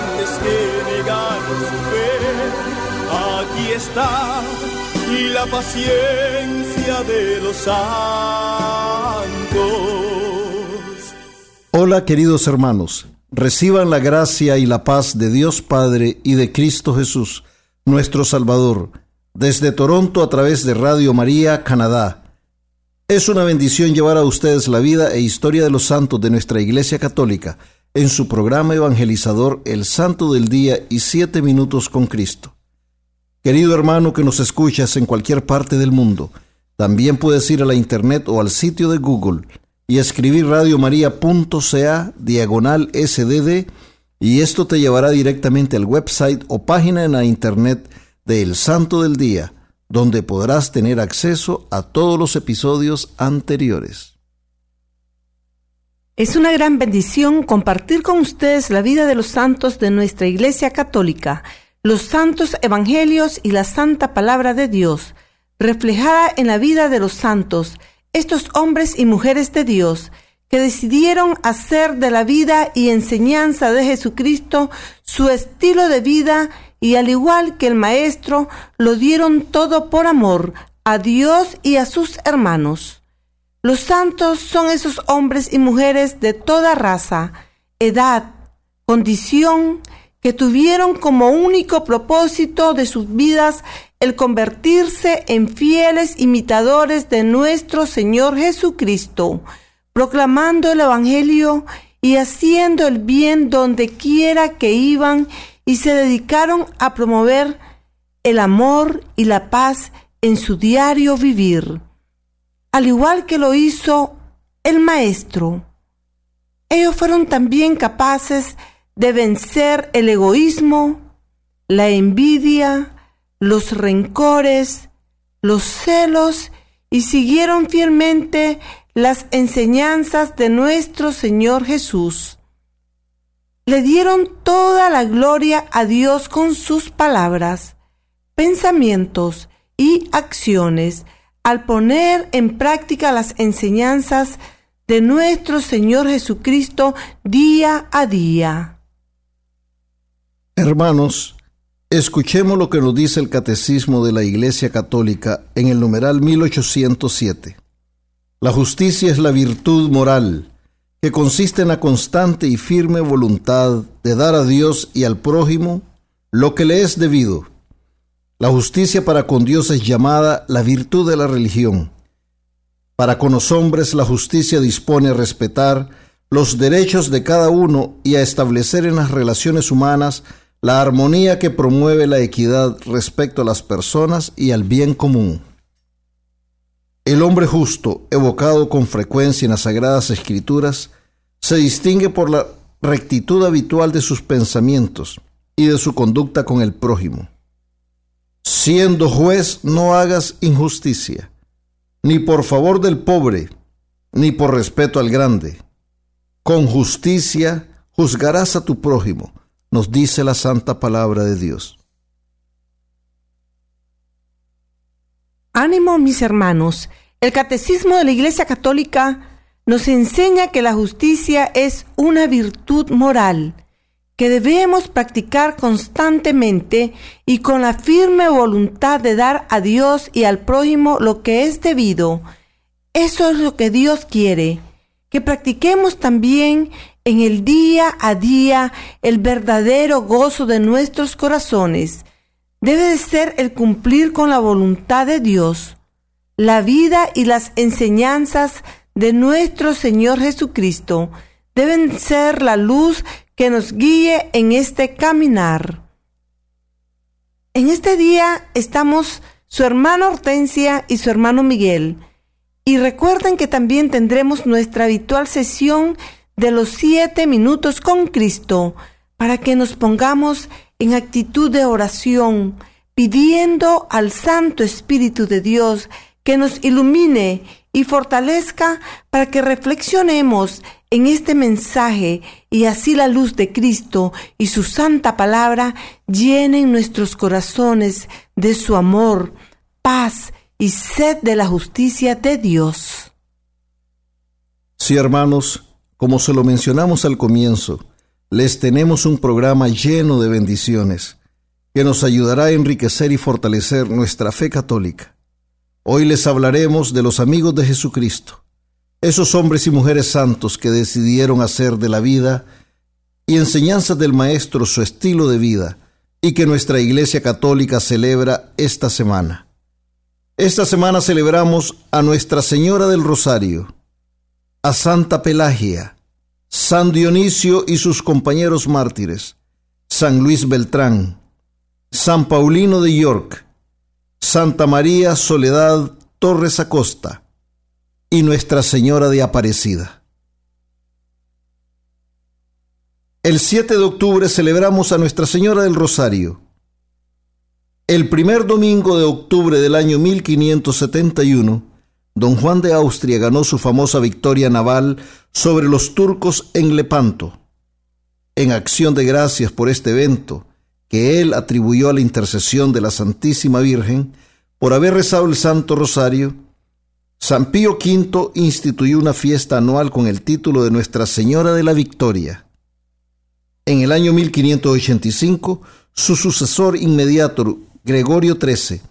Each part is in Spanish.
que su fe. Aquí está la paciencia de los santos. Hola queridos hermanos, reciban la gracia y la paz de Dios Padre y de Cristo Jesús, nuestro Salvador, desde Toronto a través de Radio María, Canadá. Es una bendición llevar a ustedes la vida e historia de los santos de nuestra Iglesia Católica en su programa evangelizador El Santo del Día y Siete Minutos con Cristo. Querido hermano que nos escuchas en cualquier parte del mundo, también puedes ir a la internet o al sitio de Google y escribir radiomaria.ca diagonal sdd y esto te llevará directamente al website o página en la internet de El Santo del Día, donde podrás tener acceso a todos los episodios anteriores. Es una gran bendición compartir con ustedes la vida de los santos de nuestra Iglesia Católica, los santos evangelios y la santa palabra de Dios, reflejada en la vida de los santos, estos hombres y mujeres de Dios, que decidieron hacer de la vida y enseñanza de Jesucristo su estilo de vida y al igual que el Maestro, lo dieron todo por amor a Dios y a sus hermanos. Los santos son esos hombres y mujeres de toda raza, edad, condición, que tuvieron como único propósito de sus vidas el convertirse en fieles imitadores de nuestro Señor Jesucristo, proclamando el Evangelio y haciendo el bien donde quiera que iban y se dedicaron a promover el amor y la paz en su diario vivir al igual que lo hizo el Maestro. Ellos fueron también capaces de vencer el egoísmo, la envidia, los rencores, los celos y siguieron fielmente las enseñanzas de nuestro Señor Jesús. Le dieron toda la gloria a Dios con sus palabras, pensamientos y acciones, al poner en práctica las enseñanzas de nuestro Señor Jesucristo día a día. Hermanos, escuchemos lo que nos dice el Catecismo de la Iglesia Católica en el numeral 1807. La justicia es la virtud moral que consiste en la constante y firme voluntad de dar a Dios y al prójimo lo que le es debido la justicia para con Dios es llamada la virtud de la religión. Para con los hombres la justicia dispone a respetar los derechos de cada uno y a establecer en las relaciones humanas la armonía que promueve la equidad respecto a las personas y al bien común. El hombre justo, evocado con frecuencia en las sagradas escrituras, se distingue por la rectitud habitual de sus pensamientos y de su conducta con el prójimo. Siendo juez, no hagas injusticia, ni por favor del pobre, ni por respeto al grande. Con justicia juzgarás a tu prójimo, nos dice la santa palabra de Dios. Ánimo, mis hermanos. El catecismo de la Iglesia Católica nos enseña que la justicia es una virtud moral que debemos practicar constantemente y con la firme voluntad de dar a Dios y al prójimo lo que es debido. Eso es lo que Dios quiere, que practiquemos también en el día a día el verdadero gozo de nuestros corazones debe de ser el cumplir con la voluntad de Dios, la vida y las enseñanzas de nuestro Señor Jesucristo deben ser la luz que nos guíe en este caminar. En este día estamos su hermana Hortensia y su hermano Miguel. Y recuerden que también tendremos nuestra habitual sesión de los siete minutos con Cristo para que nos pongamos en actitud de oración, pidiendo al Santo Espíritu de Dios que nos ilumine y fortalezca para que reflexionemos en este mensaje y así la luz de Cristo y su santa palabra llenen nuestros corazones de su amor, paz y sed de la justicia de Dios. Sí, hermanos, como se lo mencionamos al comienzo, les tenemos un programa lleno de bendiciones que nos ayudará a enriquecer y fortalecer nuestra fe católica. Hoy les hablaremos de los amigos de Jesucristo, esos hombres y mujeres santos que decidieron hacer de la vida y enseñanzas del Maestro su estilo de vida y que nuestra Iglesia Católica celebra esta semana. Esta semana celebramos a Nuestra Señora del Rosario, a Santa Pelagia, San Dionisio y sus compañeros mártires, San Luis Beltrán, San Paulino de York, Santa María Soledad Torres Acosta y Nuestra Señora de Aparecida. El 7 de octubre celebramos a Nuestra Señora del Rosario. El primer domingo de octubre del año 1571, don Juan de Austria ganó su famosa victoria naval sobre los turcos en Lepanto. En acción de gracias por este evento, que él atribuyó a la intercesión de la Santísima Virgen por haber rezado el Santo Rosario, San Pío V instituyó una fiesta anual con el título de Nuestra Señora de la Victoria. En el año 1585, su sucesor inmediato, Gregorio XIII,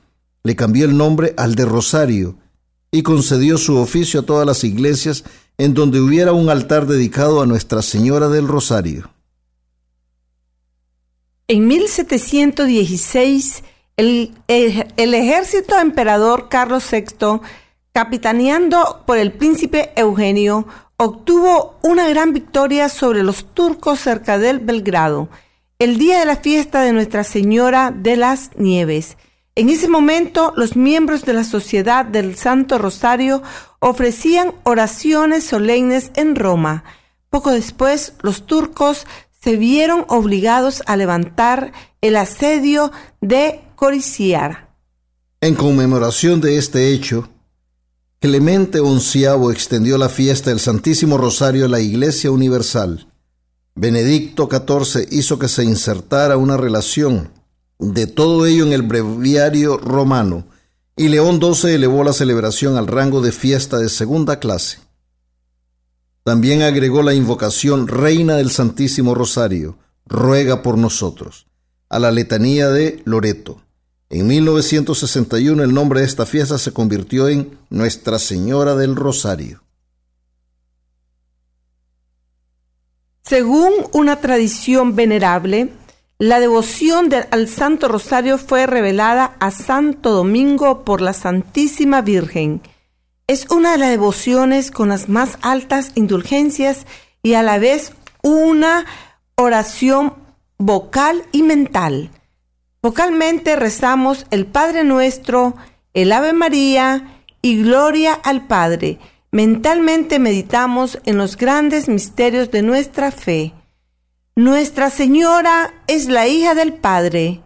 le cambió el nombre al de Rosario y concedió su oficio a todas las iglesias en donde hubiera un altar dedicado a Nuestra Señora del Rosario. En 1716, el, el, ejército emperador Carlos VI, capitaneando por el príncipe Eugenio, obtuvo una gran victoria sobre los turcos cerca del Belgrado, el día de la fiesta de Nuestra Señora de las Nieves. En ese momento, los miembros de la Sociedad del Santo Rosario ofrecían oraciones solemnes en Roma. Poco después, los turcos se vieron obligados a levantar el asedio de Coriciar. En conmemoración de este hecho, Clemente XI extendió la fiesta del Santísimo Rosario a la Iglesia Universal. Benedicto XIV hizo que se insertara una relación de todo ello en el breviario romano y León XII elevó la celebración al rango de fiesta de segunda clase. También agregó la invocación Reina del Santísimo Rosario, ruega por nosotros, a la letanía de Loreto. En 1961 el nombre de esta fiesta se convirtió en Nuestra Señora del Rosario. Según una tradición venerable, la devoción al Santo Rosario fue revelada a Santo Domingo por la Santísima Virgen es una de las devociones con las más altas indulgencias y a la vez una oración vocal y mental. Vocalmente rezamos el Padre Nuestro, el Ave María y Gloria al Padre. Mentalmente meditamos en los grandes misterios de nuestra fe. Nuestra Señora es la hija del Padre,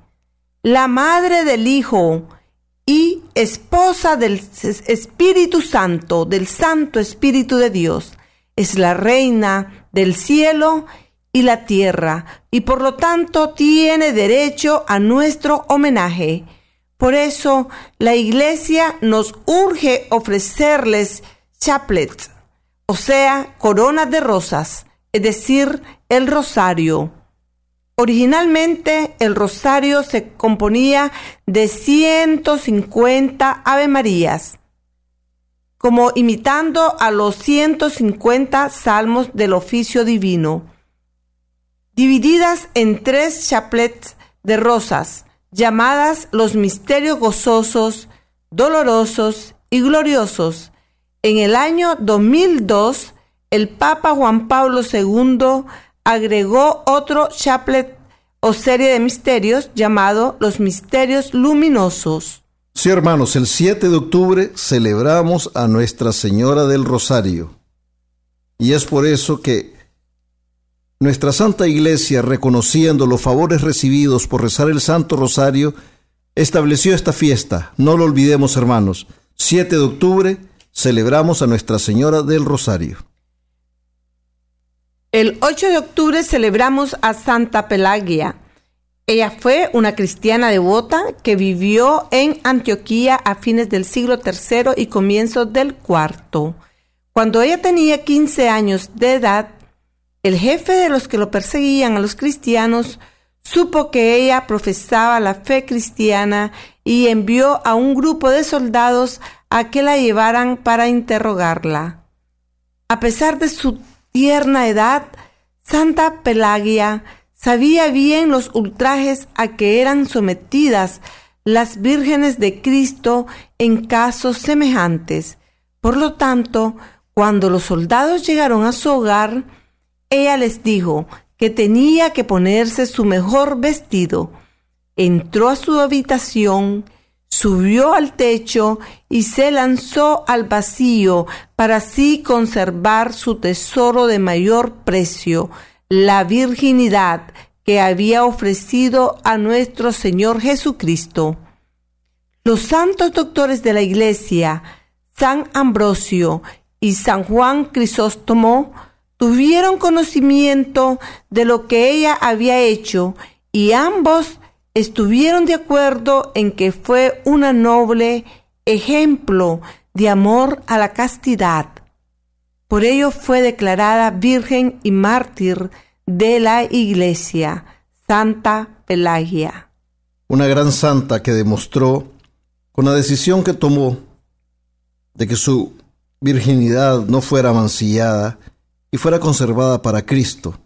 la madre del Hijo, y esposa del Espíritu Santo, del Santo Espíritu de Dios. Es la reina del cielo y la tierra y por lo tanto tiene derecho a nuestro homenaje. Por eso la iglesia nos urge ofrecerles chaplets, o sea, coronas de rosas, es decir, el rosario Originalmente el rosario se componía de 150 Ave Marías, como imitando a los 150 salmos del oficio divino, divididas en tres chaplets de rosas, llamadas los misterios gozosos, dolorosos y gloriosos. En el año 2002, el Papa Juan Pablo II agregó otro chaplet o serie de misterios llamado los misterios luminosos. Sí, hermanos, el 7 de octubre celebramos a Nuestra Señora del Rosario. Y es por eso que nuestra Santa Iglesia, reconociendo los favores recibidos por rezar el Santo Rosario, estableció esta fiesta. No lo olvidemos, hermanos. 7 de octubre celebramos a Nuestra Señora del Rosario. El 8 de octubre celebramos a Santa Pelagia ella fue una cristiana devota que vivió en Antioquía a fines del siglo III y comienzos del IV. Cuando ella tenía 15 años de edad, el jefe de los que lo perseguían a los cristianos supo que ella profesaba la fe cristiana y envió a un grupo de soldados a que la llevaran para interrogarla. A pesar de su tierna edad, Santa Pelagia sabía bien los ultrajes a que eran sometidas las vírgenes de Cristo en casos semejantes. Por lo tanto, cuando los soldados llegaron a su hogar, ella les dijo que tenía que ponerse su mejor vestido. Entró a su habitación, subió al techo y se lanzó al vacío para así conservar su tesoro de mayor precio, la virginidad que había ofrecido a nuestro Señor Jesucristo. Los santos doctores de la Iglesia, San Ambrosio y San Juan Crisóstomo, tuvieron conocimiento de lo que ella había hecho y ambos estuvieron de acuerdo en que fue una noble ejemplo de amor a la castidad. Por ello fue declarada virgen y mártir de la Iglesia, Santa Pelagia. Una gran santa que demostró con la decisión que tomó de que su virginidad no fuera mancillada y fuera conservada para Cristo.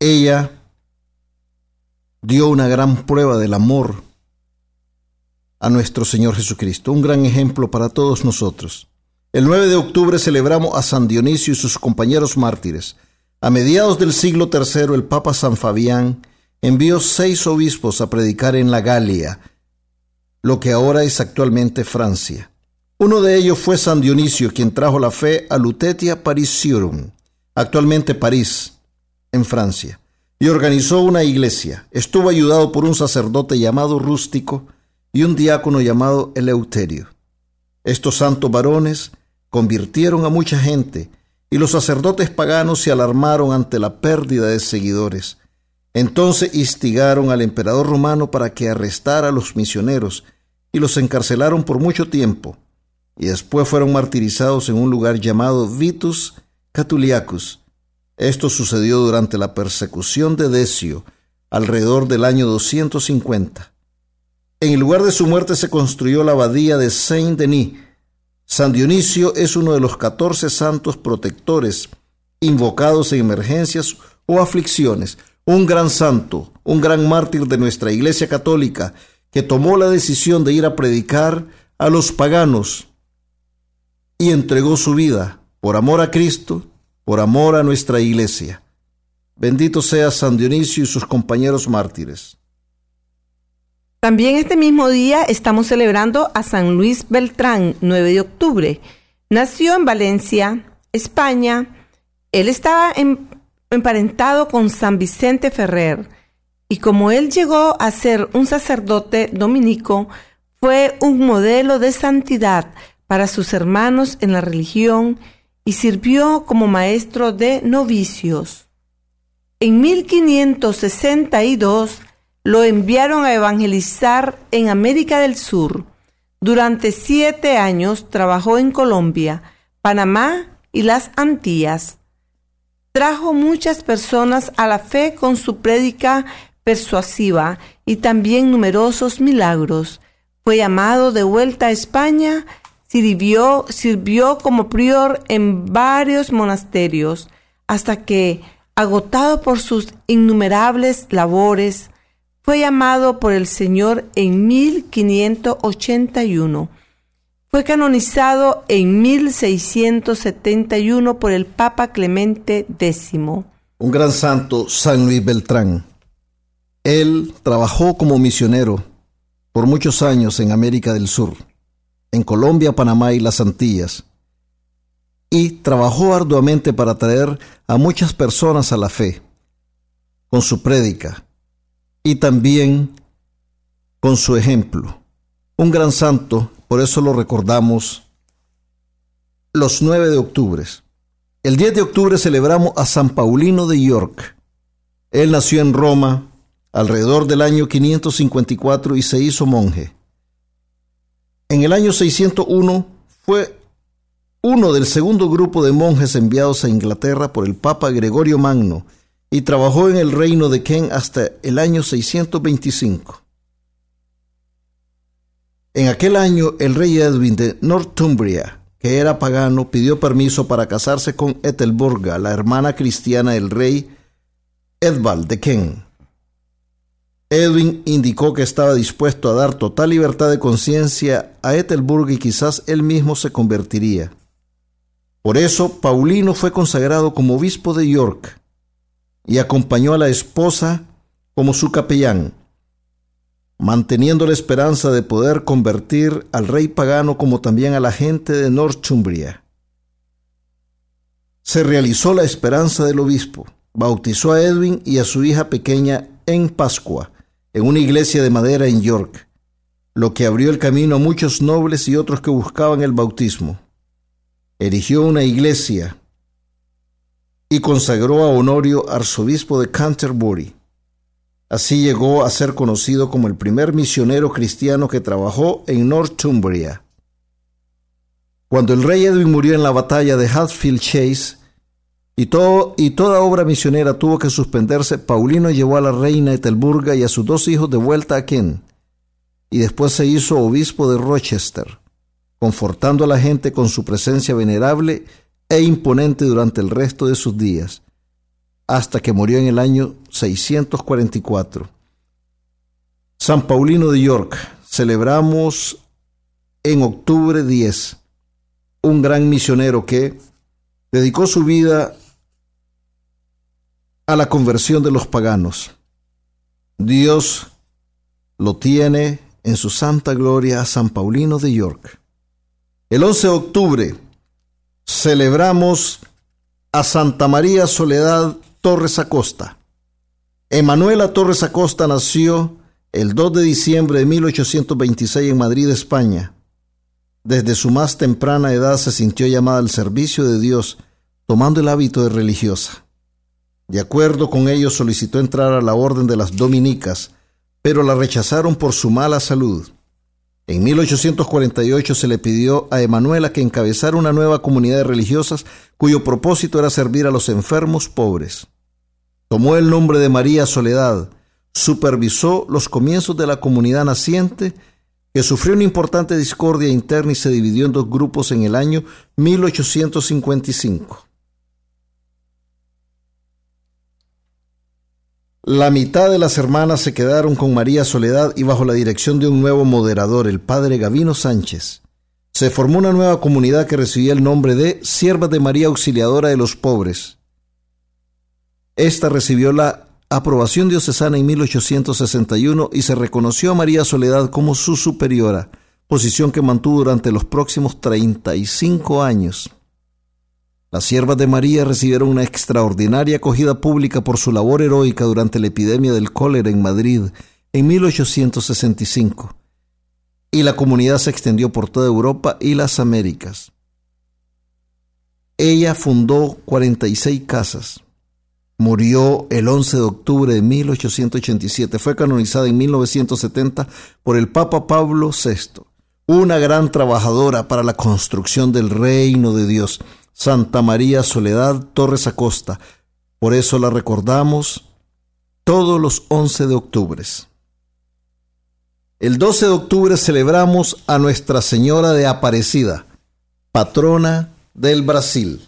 Ella dio una gran prueba del amor a nuestro Señor Jesucristo, un gran ejemplo para todos nosotros. El 9 de octubre celebramos a San Dionisio y sus compañeros mártires. A mediados del siglo III, el Papa San Fabián envió seis obispos a predicar en la Galia, lo que ahora es actualmente Francia. Uno de ellos fue San Dionisio, quien trajo la fe a Lutetia Parisiorum, actualmente París, en Francia, y organizó una iglesia. Estuvo ayudado por un sacerdote llamado Rústico y un diácono llamado Eleuterio. Estos santos varones convirtieron a mucha gente y los sacerdotes paganos se alarmaron ante la pérdida de seguidores. Entonces instigaron al emperador romano para que arrestara a los misioneros y los encarcelaron por mucho tiempo, y después fueron martirizados en un lugar llamado Vitus Catuliacus. Esto sucedió durante la persecución de Decio, alrededor del año 250. En el lugar de su muerte se construyó la abadía de Saint-Denis, San Dionisio es uno de los catorce santos protectores invocados en emergencias o aflicciones, un gran santo, un gran mártir de nuestra Iglesia Católica, que tomó la decisión de ir a predicar a los paganos y entregó su vida por amor a Cristo, por amor a nuestra Iglesia. Bendito sea San Dionisio y sus compañeros mártires. También este mismo día estamos celebrando a San Luis Beltrán, 9 de octubre. Nació en Valencia, España. Él estaba emparentado con San Vicente Ferrer y como él llegó a ser un sacerdote dominico, fue un modelo de santidad para sus hermanos en la religión y sirvió como maestro de novicios. En 1562 lo enviaron a evangelizar en América del Sur. Durante siete años trabajó en Colombia, Panamá y las Antillas. Trajo muchas personas a la fe con su prédica persuasiva y también numerosos milagros. Fue llamado de vuelta a España Sirvió, sirvió como prior en varios monasterios hasta que, agotado por sus innumerables labores, fue llamado por el Señor en 1581. Fue canonizado en 1671 por el Papa Clemente X. Un gran santo, San Luis Beltrán. Él trabajó como misionero por muchos años en América del Sur, en Colombia, Panamá y las Antillas, y trabajó arduamente para traer a muchas personas a la fe, con su prédica y también con su ejemplo. Un gran santo, por eso lo recordamos los 9 de octubre. El 10 de octubre celebramos a San Paulino de York. Él nació en Roma alrededor del año 554 y se hizo monje. En el año 601 fue uno del segundo grupo de monjes enviados a Inglaterra por el Papa Gregorio Magno y trabajó en el reino de Ken hasta el año 625. En aquel año el rey Edwin de Northumbria, que era pagano, pidió permiso para casarse con Ethelburga, la hermana cristiana del rey Edvald de Ken. Edwin indicó que estaba dispuesto a dar total libertad de conciencia a Ethelburg y quizás él mismo se convertiría. Por eso, Paulino fue consagrado como obispo de York y acompañó a la esposa como su capellán, manteniendo la esperanza de poder convertir al rey pagano como también a la gente de Northumbria. Se realizó la esperanza del obispo, bautizó a Edwin y a su hija pequeña en Pascua, en una iglesia de madera en York, lo que abrió el camino a muchos nobles y otros que buscaban el bautismo. Erigió una iglesia y consagró a Honorio arzobispo de Canterbury. Así llegó a ser conocido como el primer misionero cristiano que trabajó en Northumbria. Cuando el rey Edwin murió en la batalla de Hatfield Chase, y, todo, y toda obra misionera tuvo que suspenderse, Paulino llevó a la reina Etelburga y a sus dos hijos de vuelta a Ken, y después se hizo obispo de Rochester, confortando a la gente con su presencia venerable e imponente durante el resto de sus días, hasta que murió en el año 644. San Paulino de York, celebramos en octubre 10, un gran misionero que dedicó su vida a la conversión de los paganos. Dios lo tiene en su santa gloria a San Paulino de York. El 11 de octubre celebramos a Santa María Soledad Torres Acosta. Emanuela Torres Acosta nació el 2 de diciembre de 1826 en Madrid, España. Desde su más temprana edad se sintió llamada al servicio de Dios, tomando el hábito de religiosa. De acuerdo con ello, solicitó entrar a la orden de las dominicas, pero la rechazaron por su mala salud. En 1848 se le pidió a Emanuela que encabezara una nueva comunidad de religiosas cuyo propósito era servir a los enfermos pobres. Tomó el nombre de María Soledad, supervisó los comienzos de la comunidad naciente, que sufrió una importante discordia interna y se dividió en dos grupos en el año 1855. La mitad de las hermanas se quedaron con María Soledad y bajo la dirección de un nuevo moderador, el padre Gavino Sánchez. Se formó una nueva comunidad que recibía el nombre de Siervas de María Auxiliadora de los Pobres. Esta recibió la aprobación diocesana en 1861 y se reconoció a María Soledad como su superiora, posición que mantuvo durante los próximos 35 años. Las siervas de María recibieron una extraordinaria acogida pública por su labor heroica durante la epidemia del cólera en Madrid en 1865, y la comunidad se extendió por toda Europa y las Américas. Ella fundó 46 casas. Murió el 11 de octubre de 1887. Fue canonizada en 1970 por el Papa Pablo VI, una gran trabajadora para la construcción del reino de Dios Santa María Soledad Torres Acosta. Por eso la recordamos todos los 11 de octubre. El 12 de octubre celebramos a Nuestra Señora de Aparecida, patrona del Brasil.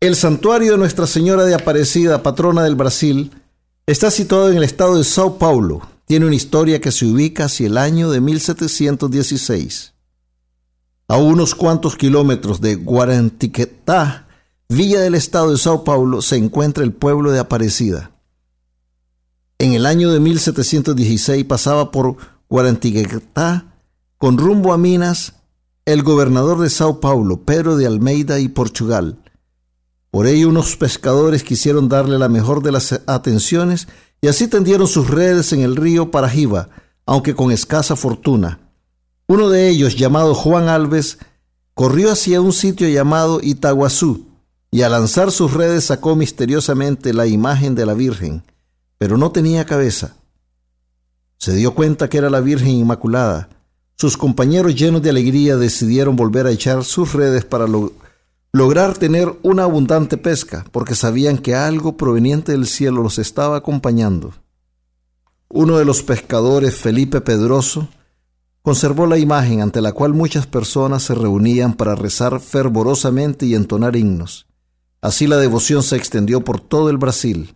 El santuario de Nuestra Señora de Aparecida, patrona del Brasil, está situado en el estado de Sao Paulo. Tiene una historia que se ubica hacia el año de 1716. A unos cuantos kilómetros de Guarantiquetá, villa del estado de Sao Paulo, se encuentra el pueblo de Aparecida. En el año de 1716 pasaba por Guarantiquetá con rumbo a Minas el gobernador de Sao Paulo, Pedro de Almeida y Portugal. Por ello unos pescadores quisieron darle la mejor de las atenciones y así tendieron sus redes en el río Parajiba, aunque con escasa fortuna. Uno de ellos, llamado Juan Alves, corrió hacia un sitio llamado Itaguazú y al lanzar sus redes sacó misteriosamente la imagen de la Virgen pero no tenía cabeza. Se dio cuenta que era la Virgen Inmaculada. Sus compañeros llenos de alegría decidieron volver a echar sus redes para lograr tener una abundante pesca, porque sabían que algo proveniente del cielo los estaba acompañando. Uno de los pescadores, Felipe Pedroso, conservó la imagen ante la cual muchas personas se reunían para rezar fervorosamente y entonar himnos. Así la devoción se extendió por todo el Brasil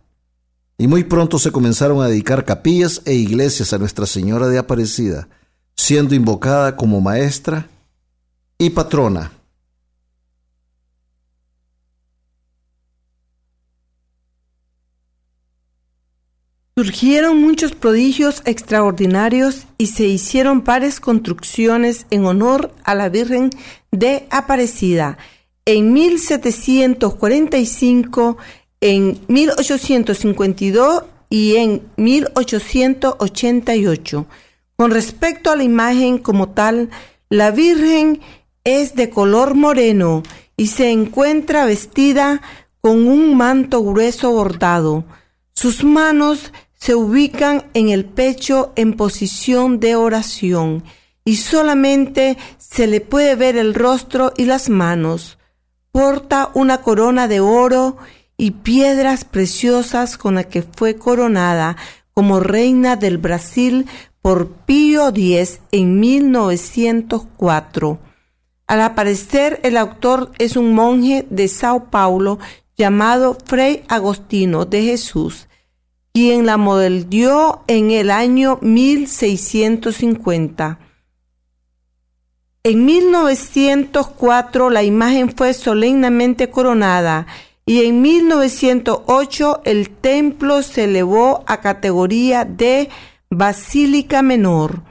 y muy pronto se comenzaron a dedicar capillas e iglesias a Nuestra Señora de Aparecida, siendo invocada como maestra y patrona. Surgieron muchos prodigios extraordinarios y se hicieron pares construcciones en honor a la Virgen de Aparecida. En 1745 en 1852 y en 1888. Con respecto a la imagen como tal, la Virgen es de color moreno y se encuentra vestida con un manto grueso bordado. Sus manos se ubican en el pecho en posición de oración y solamente se le puede ver el rostro y las manos. Porta una corona de oro y piedras preciosas con las que fue coronada como reina del Brasil por Pío X en 1904. Al aparecer, el autor es un monje de Sao Paulo llamado Frei Agostino de Jesús, quien la modeló en el año 1650. En 1904 la imagen fue solemnemente coronada y en 1908 el templo se elevó a categoría de Basílica Menor.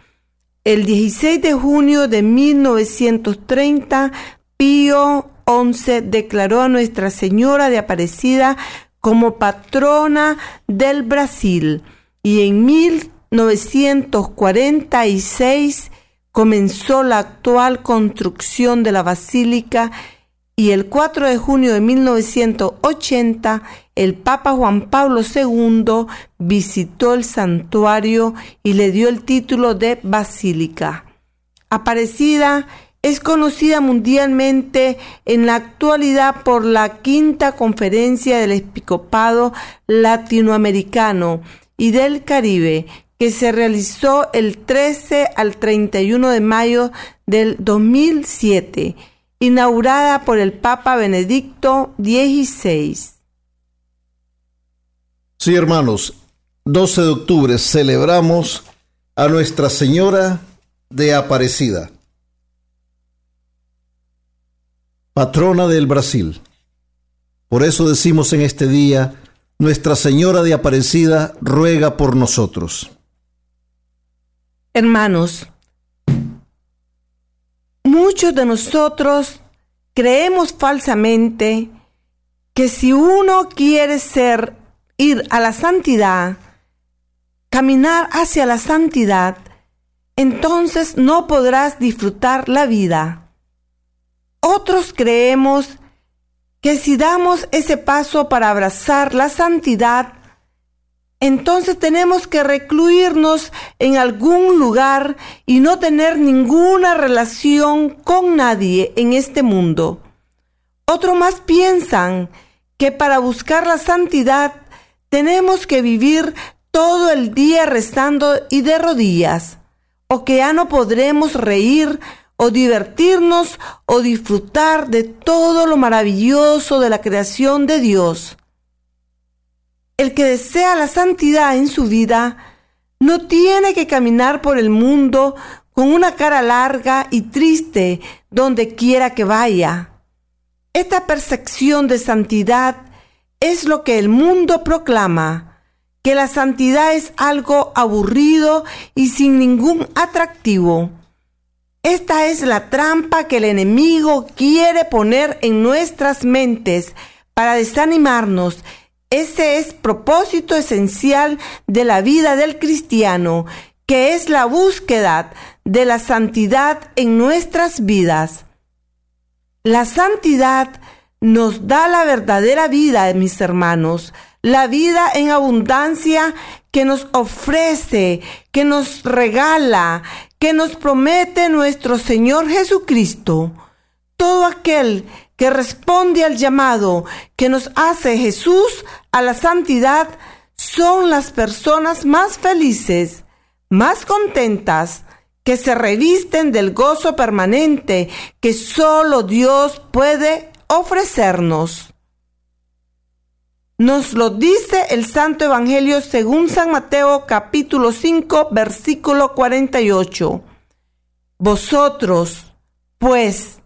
El 16 de junio de 1930, Pío XI declaró a Nuestra Señora de Aparecida como patrona del Brasil y en 1946 comenzó la actual construcción de la basílica y el 4 de junio de 1980 el Papa Juan Pablo II visitó el santuario y le dio el título de basílica. Aparecida es conocida mundialmente en la actualidad por la quinta conferencia del Episcopado Latinoamericano y del Caribe, que se realizó el 13 al 31 de mayo del 2007 inaugurada por el Papa Benedicto XVI. Sí, hermanos, 12 de octubre celebramos a Nuestra Señora de Aparecida, patrona del Brasil. Por eso decimos en este día, Nuestra Señora de Aparecida ruega por nosotros. Hermanos, Muchos de nosotros creemos falsamente que si uno quiere ser, ir a la santidad, caminar hacia la santidad, entonces no podrás disfrutar la vida. Otros creemos que si damos ese paso para abrazar la santidad, entonces tenemos que recluirnos en algún lugar y no tener ninguna relación con nadie en este mundo. Otros más piensan que para buscar la santidad tenemos que vivir todo el día rezando y de rodillas, o que ya no podremos reír o divertirnos o disfrutar de todo lo maravilloso de la creación de Dios. El que desea la santidad en su vida no tiene que caminar por el mundo con una cara larga y triste donde quiera que vaya. Esta percepción de santidad es lo que el mundo proclama, que la santidad es algo aburrido y sin ningún atractivo. Esta es la trampa que el enemigo quiere poner en nuestras mentes para desanimarnos. Ese es propósito esencial de la vida del cristiano, que es la búsqueda de la santidad en nuestras vidas. La santidad nos da la verdadera vida, mis hermanos, la vida en abundancia que nos ofrece, que nos regala, que nos promete nuestro Señor Jesucristo. Todo aquel que responde al llamado que nos hace Jesús a la santidad son las personas más felices, más contentas, que se revisten del gozo permanente que solo Dios puede ofrecernos. Nos lo dice el Santo Evangelio según San Mateo capítulo 5 versículo 48. Vosotros, pues,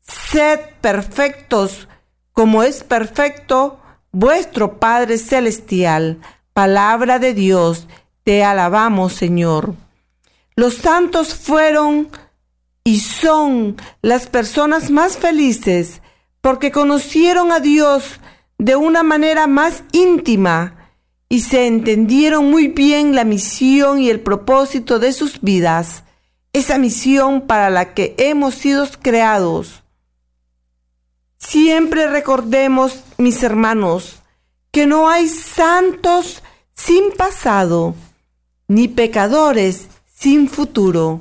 sed perfectos como es perfecto vuestro Padre Celestial. Palabra de Dios, te alabamos Señor. Los santos fueron y son las personas más felices porque conocieron a Dios de una manera más íntima y se entendieron muy bien la misión y el propósito de sus vidas, esa misión para la que hemos sido creados. Siempre recordemos, mis hermanos, que no hay santos sin pasado, ni pecadores sin futuro.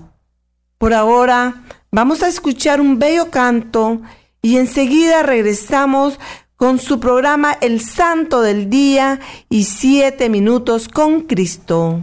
Por ahora vamos a escuchar un bello canto y enseguida regresamos con su programa El Santo del Día y Siete Minutos con Cristo.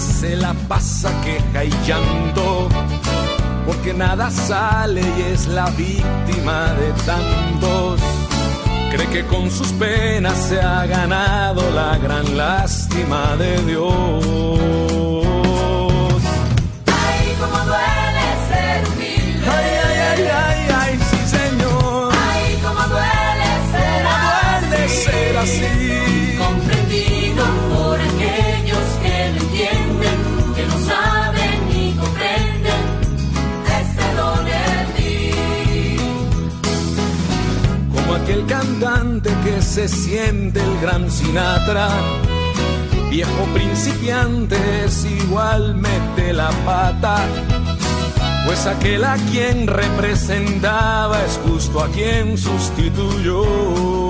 Se la pasa queja y llanto, porque nada sale y es la víctima de tantos. Cree que con sus penas se ha ganado la gran lástima de Dios. Ay, cómo duele ser humilde. Ay, ay, ay, ay, ay, sí, Señor. Ay, cómo duele ser Cómo duele así. ser así. Aquel cantante que se siente el gran Sinatra. Viejo principiante es igual mete la pata. Pues aquel a quien representaba es justo a quien sustituyó.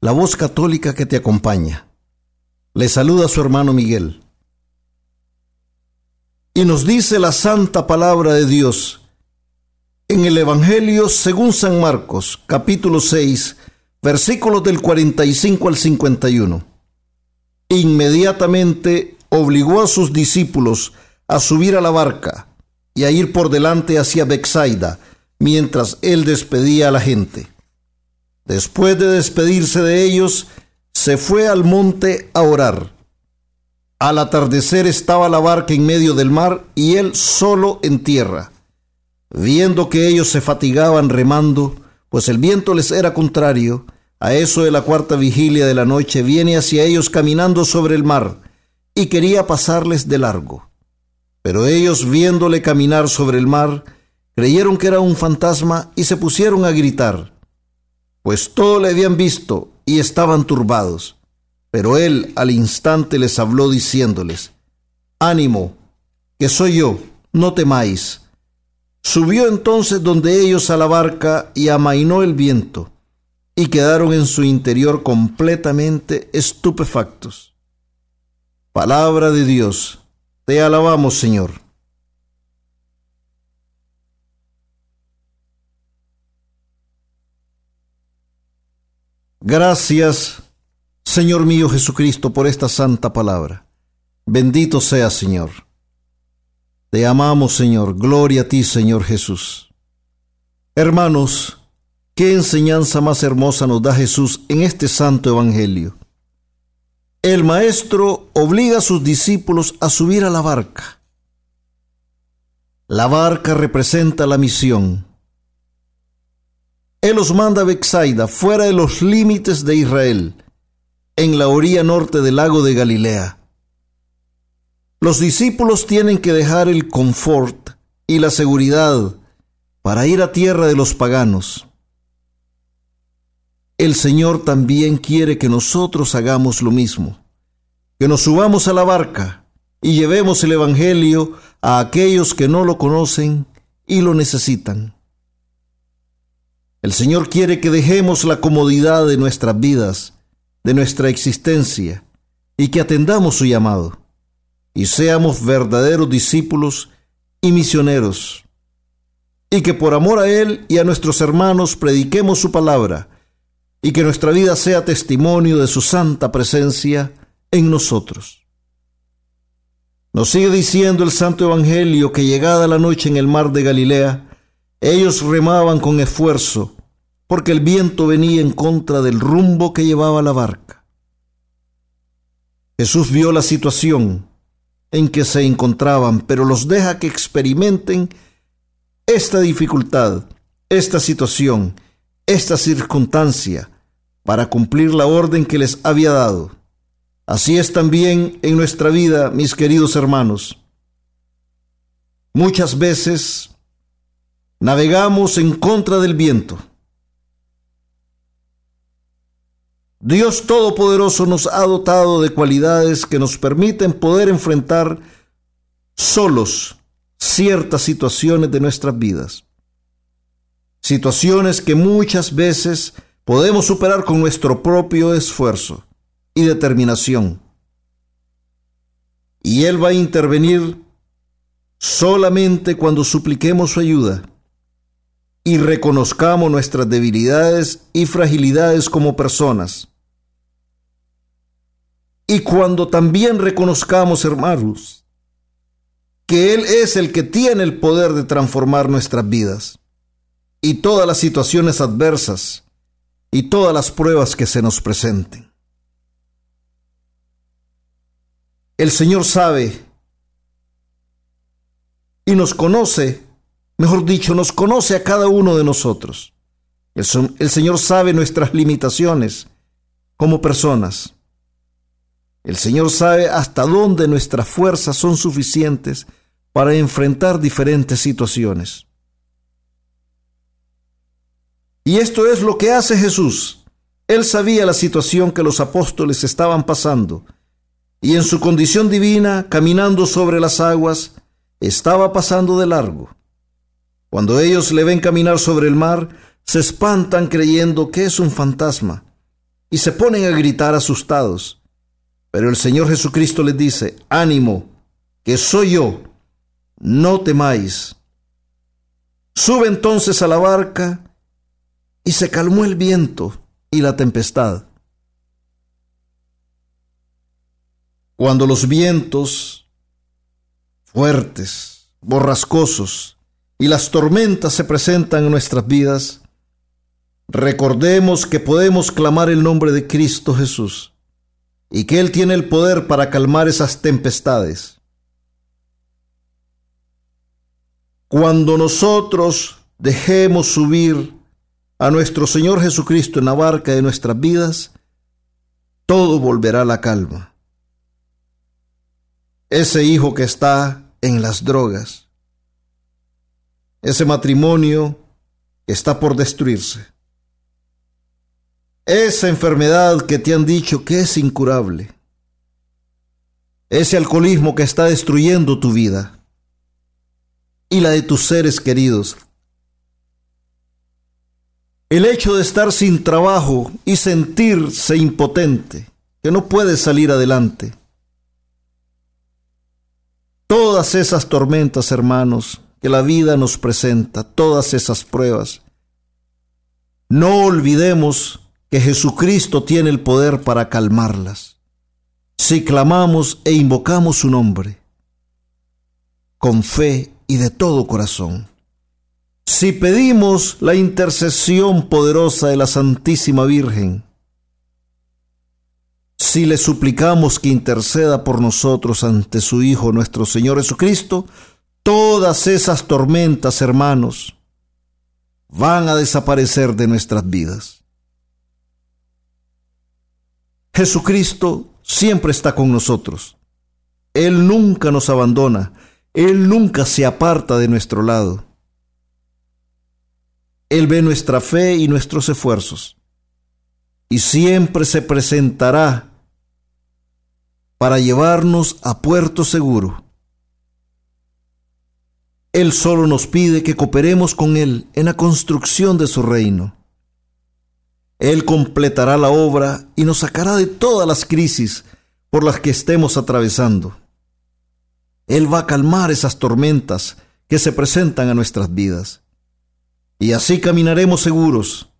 la voz católica que te acompaña. Le saluda su hermano Miguel. Y nos dice la santa palabra de Dios en el Evangelio según San Marcos, capítulo 6, versículos del 45 al 51 inmediatamente obligó a sus discípulos a subir a la barca y a ir por delante hacia Bexaida, mientras él despedía a la gente. Después de despedirse de ellos, se fue al monte a orar. Al atardecer estaba la barca en medio del mar y él solo en tierra. Viendo que ellos se fatigaban remando, pues el viento les era contrario, a eso de la cuarta vigilia de la noche viene hacia ellos caminando sobre el mar y quería pasarles de largo. Pero ellos viéndole caminar sobre el mar, creyeron que era un fantasma y se pusieron a gritar, pues todo le habían visto y estaban turbados. Pero él al instante les habló diciéndoles, Ánimo, que soy yo, no temáis. Subió entonces donde ellos a la barca y amainó el viento y quedaron en su interior completamente estupefactos. Palabra de Dios, te alabamos Señor. Gracias, Señor mío Jesucristo, por esta santa palabra. Bendito sea, Señor. Te amamos, Señor. Gloria a ti, Señor Jesús. Hermanos, qué enseñanza más hermosa nos da Jesús en este santo evangelio. El maestro obliga a sus discípulos a subir a la barca. La barca representa la misión. Él los manda a Bexaida, fuera de los límites de Israel, en la orilla norte del lago de Galilea. Los discípulos tienen que dejar el confort y la seguridad para ir a tierra de los paganos. El Señor también quiere que nosotros hagamos lo mismo, que nos subamos a la barca y llevemos el Evangelio a aquellos que no lo conocen y lo necesitan. El Señor quiere que dejemos la comodidad de nuestras vidas, de nuestra existencia, y que atendamos su llamado, y seamos verdaderos discípulos y misioneros, y que por amor a Él y a nuestros hermanos prediquemos su palabra, y que nuestra vida sea testimonio de su santa presencia en nosotros. Nos sigue diciendo el Santo Evangelio que llegada la noche en el mar de Galilea, ellos remaban con esfuerzo, porque el viento venía en contra del rumbo que llevaba la barca. Jesús vio la situación en que se encontraban, pero los deja que experimenten esta dificultad, esta situación, esta circunstancia, para cumplir la orden que les había dado. Así es también en nuestra vida, mis queridos hermanos. Muchas veces navegamos en contra del viento. Dios Todopoderoso nos ha dotado de cualidades que nos permiten poder enfrentar solos ciertas situaciones de nuestras vidas. Situaciones que muchas veces podemos superar con nuestro propio esfuerzo y determinación. Y Él va a intervenir solamente cuando supliquemos su ayuda y reconozcamos nuestras debilidades y fragilidades como personas. Y cuando también reconozcamos, hermanos, que Él es el que tiene el poder de transformar nuestras vidas y todas las situaciones adversas y todas las pruebas que se nos presenten. El Señor sabe y nos conoce, mejor dicho, nos conoce a cada uno de nosotros. El, el, Señor sabe nuestras limitaciones como personas. El Señor sabe hasta dónde nuestras fuerzas son suficientes para enfrentar diferentes situaciones. Y esto es lo que hace Jesús. Él sabía la situación que los apóstoles estaban pasando y en su condición divina, caminando sobre las aguas, estaba pasando de largo. Cuando ellos le ven caminar sobre el mar, se espantan creyendo que es un fantasma y se ponen a gritar asustados. Pero el Señor Jesucristo les dice, ánimo, que soy yo, no temáis. Sube entonces a la barca y se calmó el viento y la tempestad. Cuando los vientos fuertes, borrascosos y las tormentas se presentan en nuestras vidas, recordemos que podemos clamar el nombre de Cristo Jesús y que Él tiene el poder para calmar esas tempestades. Cuando nosotros dejemos subir a nuestro Señor Jesucristo en la barca de nuestras vidas, todo volverá a la calma ese hijo que está en las drogas, ese matrimonio está por destruirse, esa enfermedad que te han dicho que es incurable, ese alcoholismo que está destruyendo tu vida y la de tus seres queridos. El hecho de estar sin trabajo y sentirse impotente, que no puedes salir adelante Todas esas tormentas, hermanos, que la vida nos presenta, todas esas pruebas. No olvidemos que Jesucristo tiene el poder para calmarlas. Si clamamos e invocamos su nombre, con fe y de todo corazón. Si pedimos la intercesión poderosa de la Santísima Virgen, si le suplicamos que interceda por nosotros ante su Hijo nuestro Señor Jesucristo, todas esas tormentas, hermanos, van a desaparecer de nuestras vidas. Jesucristo siempre está con nosotros. Él nunca nos abandona. Él nunca se aparta de nuestro lado. Él ve nuestra fe y nuestros esfuerzos y siempre se presentará para llevarnos a puerto seguro. Él solo nos pide que cooperemos con Él en la construcción de su reino. Él completará la obra y nos sacará de todas las crisis por las que estemos atravesando. Él va a calmar esas tormentas que se presentan a nuestras vidas. Y así caminaremos seguros,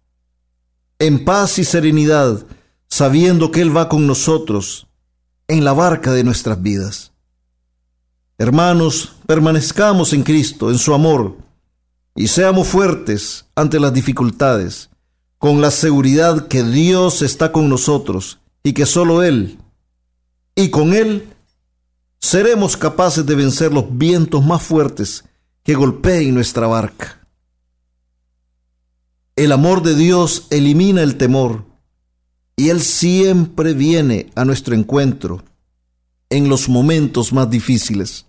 en paz y serenidad, sabiendo que Él va con nosotros en la barca de nuestras vidas. Hermanos, permanezcamos en Cristo, en su amor, y seamos fuertes ante las dificultades con la seguridad que Dios está con nosotros y que solo Él, y con Él, seremos capaces de vencer los vientos más fuertes que golpeen nuestra barca. El amor de Dios elimina el temor y Él siempre viene a nuestro encuentro en los momentos más difíciles.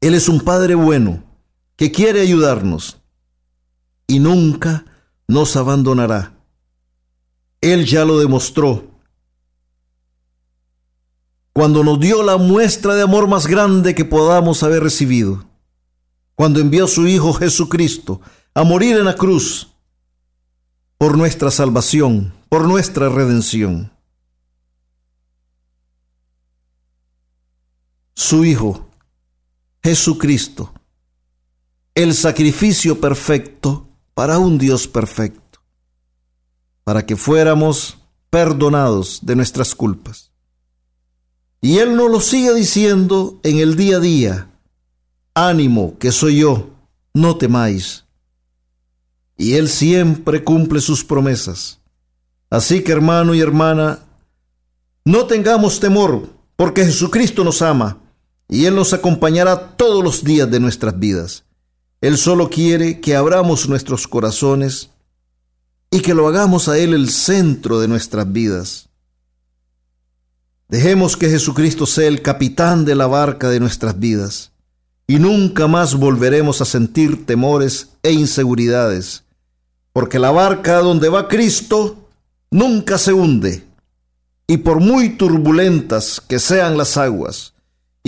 Él es un Padre bueno que quiere ayudarnos y nunca nos abandonará. Él ya lo demostró cuando nos dio la muestra de amor más grande que podamos haber recibido, cuando envió a su Hijo Jesucristo a morir en la cruz por nuestra salvación, por nuestra redención. Su Hijo, Jesucristo, el sacrificio perfecto, para un Dios perfecto, para que fuéramos perdonados de nuestras culpas. Y Él nos lo sigue diciendo en el día a día, ánimo, que soy yo, no temáis. Y Él siempre cumple sus promesas. Así que hermano y hermana, no tengamos temor, porque Jesucristo nos ama y Él nos acompañará todos los días de nuestras vidas. Él solo quiere que abramos nuestros corazones y que lo hagamos a Él el centro de nuestras vidas. Dejemos que Jesucristo sea el capitán de la barca de nuestras vidas y nunca más volveremos a sentir temores e inseguridades, porque la barca donde va Cristo nunca se hunde, y por muy turbulentas que sean las aguas,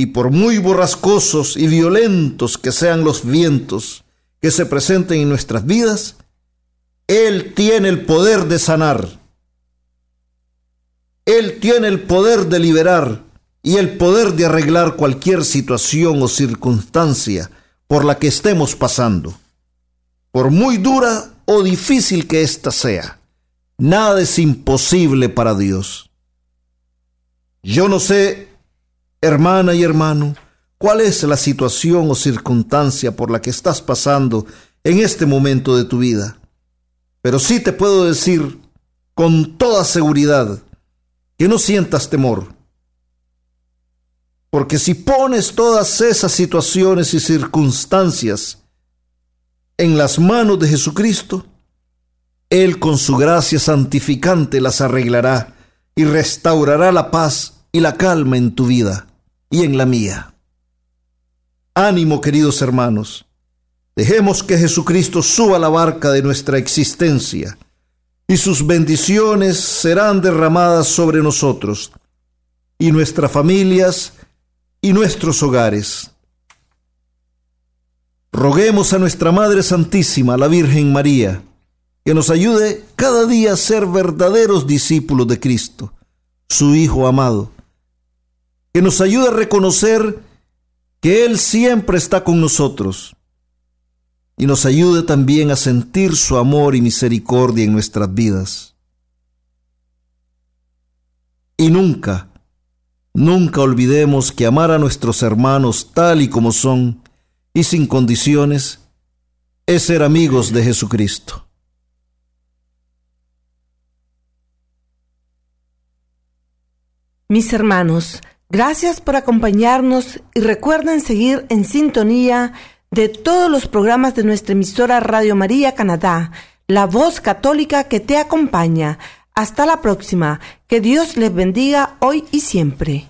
y por muy borrascosos y violentos que sean los vientos que se presenten en nuestras vidas, Él tiene el poder de sanar. Él tiene el poder de liberar y el poder de arreglar cualquier situación o circunstancia por la que estemos pasando. Por muy dura o difícil que ésta sea, nada es imposible para Dios. Yo no sé Hermana y hermano, ¿cuál es la situación o circunstancia por la que estás pasando en este momento de tu vida? Pero sí te puedo decir con toda seguridad que no sientas temor. Porque si pones todas esas situaciones y circunstancias en las manos de Jesucristo, Él con su gracia santificante las arreglará y restaurará la paz y la calma en tu vida y en la mía. Ánimo, queridos hermanos. Dejemos que Jesucristo suba la barca de nuestra existencia y sus bendiciones serán derramadas sobre nosotros y nuestras familias y nuestros hogares. Roguemos a nuestra Madre Santísima, la Virgen María, que nos ayude cada día a ser verdaderos discípulos de Cristo, su Hijo amado que nos ayude a reconocer que Él siempre está con nosotros y nos ayude también a sentir su amor y misericordia en nuestras vidas. Y nunca, nunca olvidemos que amar a nuestros hermanos tal y como son y sin condiciones es ser amigos de Jesucristo. Mis hermanos, Gracias por acompañarnos y recuerden seguir en sintonía de todos los programas de nuestra emisora Radio María Canadá, la voz católica que te acompaña. Hasta la próxima. Que Dios les bendiga hoy y siempre.